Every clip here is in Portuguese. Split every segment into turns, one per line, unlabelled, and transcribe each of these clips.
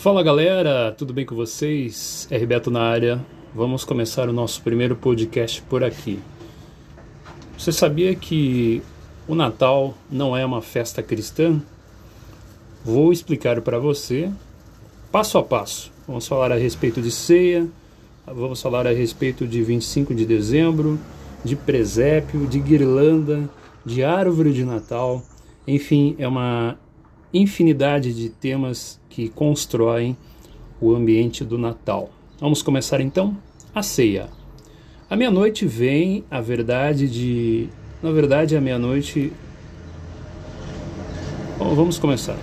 Fala galera, tudo bem com vocês? É Beto na área. Vamos começar o nosso primeiro podcast por aqui. Você sabia que o Natal não é uma festa cristã? Vou explicar para você passo a passo. Vamos falar a respeito de ceia, vamos falar a respeito de 25 de dezembro, de presépio, de guirlanda, de árvore de Natal. Enfim, é uma infinidade de temas que constroem o ambiente do Natal. Vamos começar então a ceia. À meia-noite vem a verdade de. Na verdade, à meia-noite. Bom, vamos começar.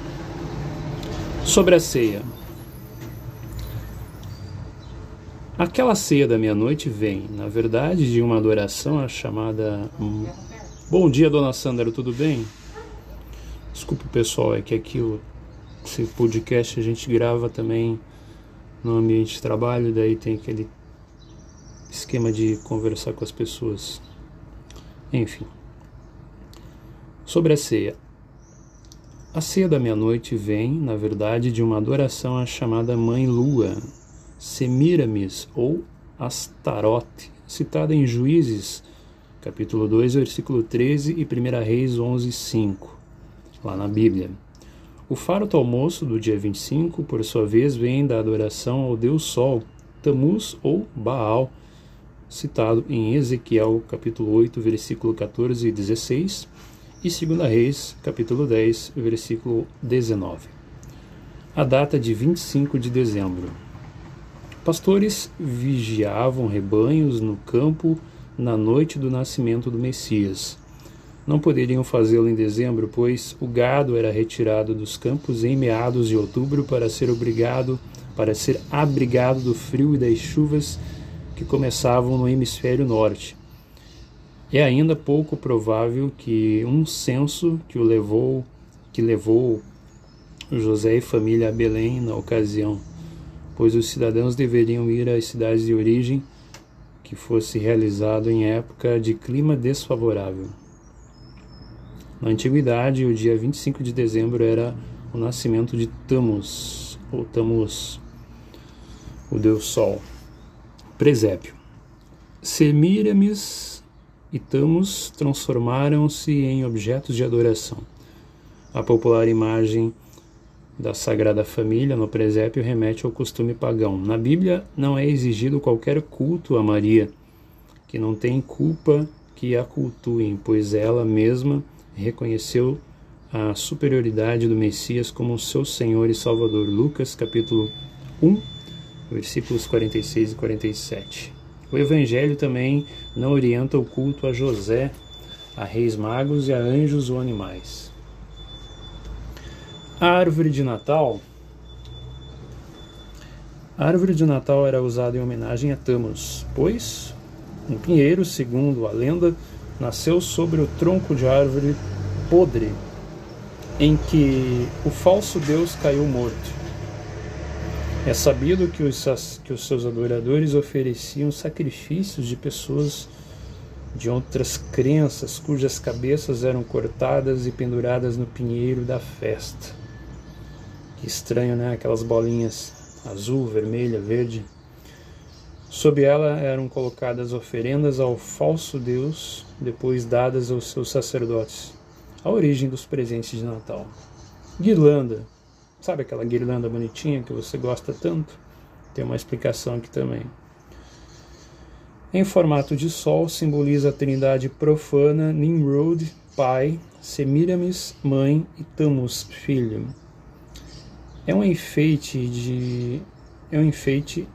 Sobre a ceia. Aquela ceia da meia-noite vem, na verdade, de uma adoração chamada. Bom dia, dona Sandra, tudo bem? Desculpe pessoal, é que aqui o, esse podcast a gente grava também no ambiente de trabalho, daí tem aquele esquema de conversar com as pessoas. Enfim. Sobre a ceia. A ceia da meia-noite vem, na verdade, de uma adoração à chamada Mãe Lua, Semiramis ou Astarote, citada em Juízes, capítulo 2, versículo 13 e 1 Reis 11, 5 lá na Bíblia. O farto almoço do dia 25, por sua vez, vem da adoração ao Deus Sol, Tamuz ou Baal, citado em Ezequiel capítulo 8, versículo 14 e 16, e 2 Reis, capítulo 10, versículo 19. A data de 25 de dezembro. Pastores vigiavam rebanhos no campo na noite do nascimento do Messias. Não poderiam fazê-lo em dezembro, pois o gado era retirado dos campos em meados de outubro para ser obrigado para ser abrigado do frio e das chuvas que começavam no hemisfério norte. É ainda pouco provável que um censo que o levou que levou José e família a Belém na ocasião, pois os cidadãos deveriam ir às cidades de origem que fosse realizado em época de clima desfavorável. Na antiguidade, o dia 25 de dezembro era o nascimento de Tammuz, ou Tammuz, o deus Sol. Presépio. Semiramis e Tammuz transformaram-se em objetos de adoração. A popular imagem da Sagrada Família no presépio remete ao costume pagão. Na Bíblia não é exigido qualquer culto a Maria, que não tem culpa que a cultuem, pois ela mesma reconheceu a superioridade do Messias como seu Senhor e Salvador. Lucas capítulo 1, versículos 46 e 47. O Evangelho também não orienta o culto a José, a reis magos e a anjos ou animais. A árvore de Natal. A árvore de Natal era usada em homenagem a Tammuz, pois um pinheiro, segundo a lenda, nasceu sobre o tronco de árvore podre em que o falso Deus caiu morto. É sabido que os, que os seus adoradores ofereciam sacrifícios de pessoas de outras crenças cujas cabeças eram cortadas e penduradas no pinheiro da festa. Que estranho, né? Aquelas bolinhas azul, vermelha, verde. Sob ela eram colocadas oferendas ao falso Deus, depois dadas aos seus sacerdotes. A origem dos presentes de Natal. Guirlanda. Sabe aquela guirlanda bonitinha que você gosta tanto? Tem uma explicação aqui também. Em formato de sol, simboliza a trindade profana Nimrod, pai, Semiramis, mãe e Tammuz, filho. É um enfeite de é um enfeite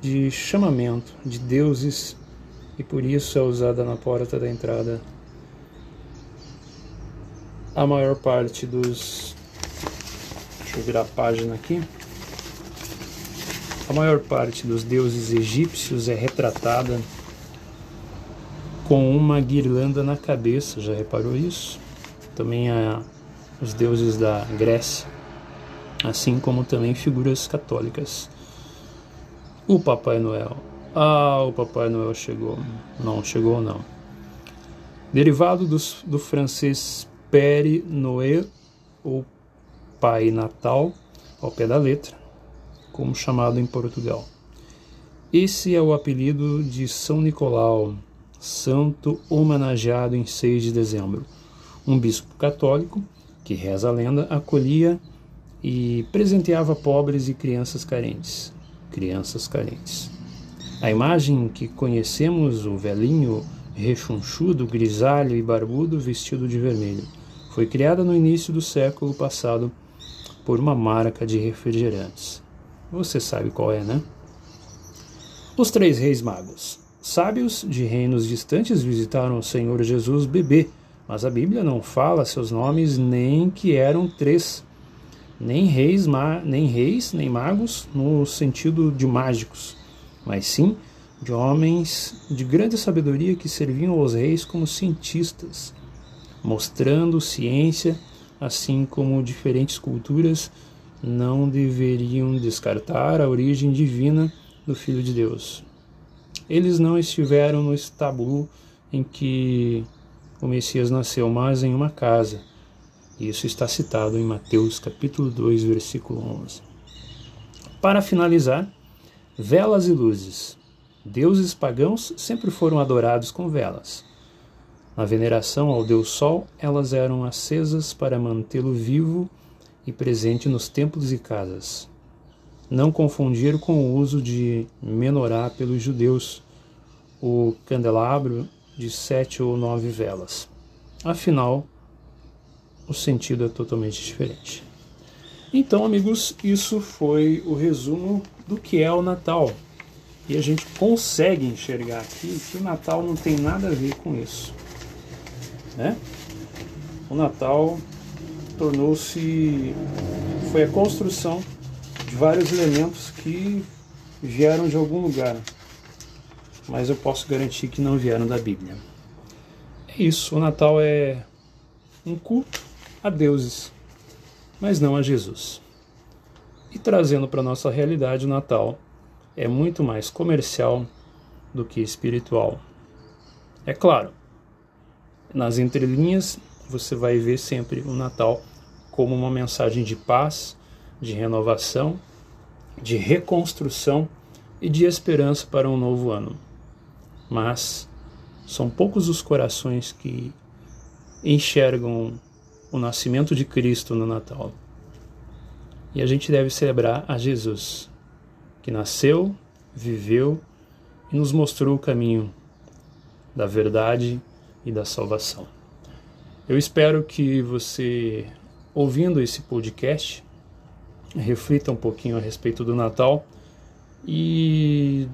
de chamamento de deuses e por isso é usada na porta da entrada. A maior parte dos. Deixa eu virar a página aqui. A maior parte dos deuses egípcios é retratada com uma guirlanda na cabeça, já reparou isso? Também há os deuses da Grécia, assim como também figuras católicas. O Papai Noel. Ah, o Papai Noel chegou. Não, chegou não. Derivado do, do francês Père Noël, ou Pai Natal, ao pé da letra. como chamado em Portugal. Esse é o apelido de São Nicolau, santo homenageado em 6 de dezembro. Um bispo católico, que reza a lenda, acolhia e presenteava pobres e crianças carentes. Crianças carentes. A imagem que conhecemos, o velhinho rechonchudo, grisalho e barbudo vestido de vermelho, foi criada no início do século passado por uma marca de refrigerantes. Você sabe qual é, né? Os três reis magos. Sábios de reinos distantes visitaram o Senhor Jesus bebê, mas a Bíblia não fala seus nomes nem que eram três, nem reis, nem reis, nem magos no sentido de mágicos, mas sim de homens de grande sabedoria que serviam aos reis como cientistas, mostrando ciência, assim como diferentes culturas não deveriam descartar a origem divina do Filho de Deus. Eles não estiveram no estábulo em que o Messias nasceu, mas em uma casa. Isso está citado em Mateus capítulo 2, versículo 11. Para finalizar, velas e luzes. Deuses pagãos sempre foram adorados com velas. Na veneração ao Deus Sol, elas eram acesas para mantê-lo vivo e presente nos templos e casas não confundir com o uso de menorá pelos judeus, o candelabro de sete ou nove velas. Afinal, o sentido é totalmente diferente. Então, amigos, isso foi o resumo do que é o Natal. E a gente consegue enxergar aqui que o Natal não tem nada a ver com isso. Né? O Natal tornou-se. foi a construção de vários elementos que vieram de algum lugar, mas eu posso garantir que não vieram da Bíblia. É isso, o Natal é um culto a deuses, mas não a Jesus. E trazendo para a nossa realidade, o Natal é muito mais comercial do que espiritual. É claro, nas entrelinhas você vai ver sempre o Natal como uma mensagem de paz, de renovação, de reconstrução e de esperança para um novo ano. Mas são poucos os corações que enxergam o nascimento de Cristo no Natal. E a gente deve celebrar a Jesus, que nasceu, viveu e nos mostrou o caminho da verdade e da salvação. Eu espero que você, ouvindo esse podcast, reflita um pouquinho a respeito do Natal e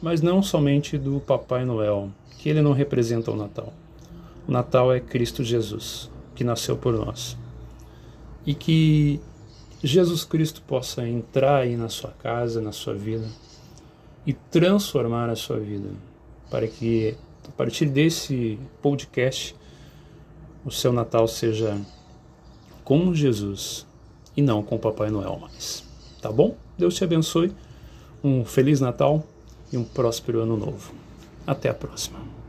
mas não somente do Papai Noel, que ele não representa o Natal. O Natal é Cristo Jesus, que nasceu por nós. E que Jesus Cristo possa entrar aí na sua casa, na sua vida e transformar a sua vida, para que a partir desse podcast o seu Natal seja com Jesus e não com Papai Noel mais. Tá bom? Deus te abençoe. Um feliz Natal e um próspero ano novo. Até a próxima.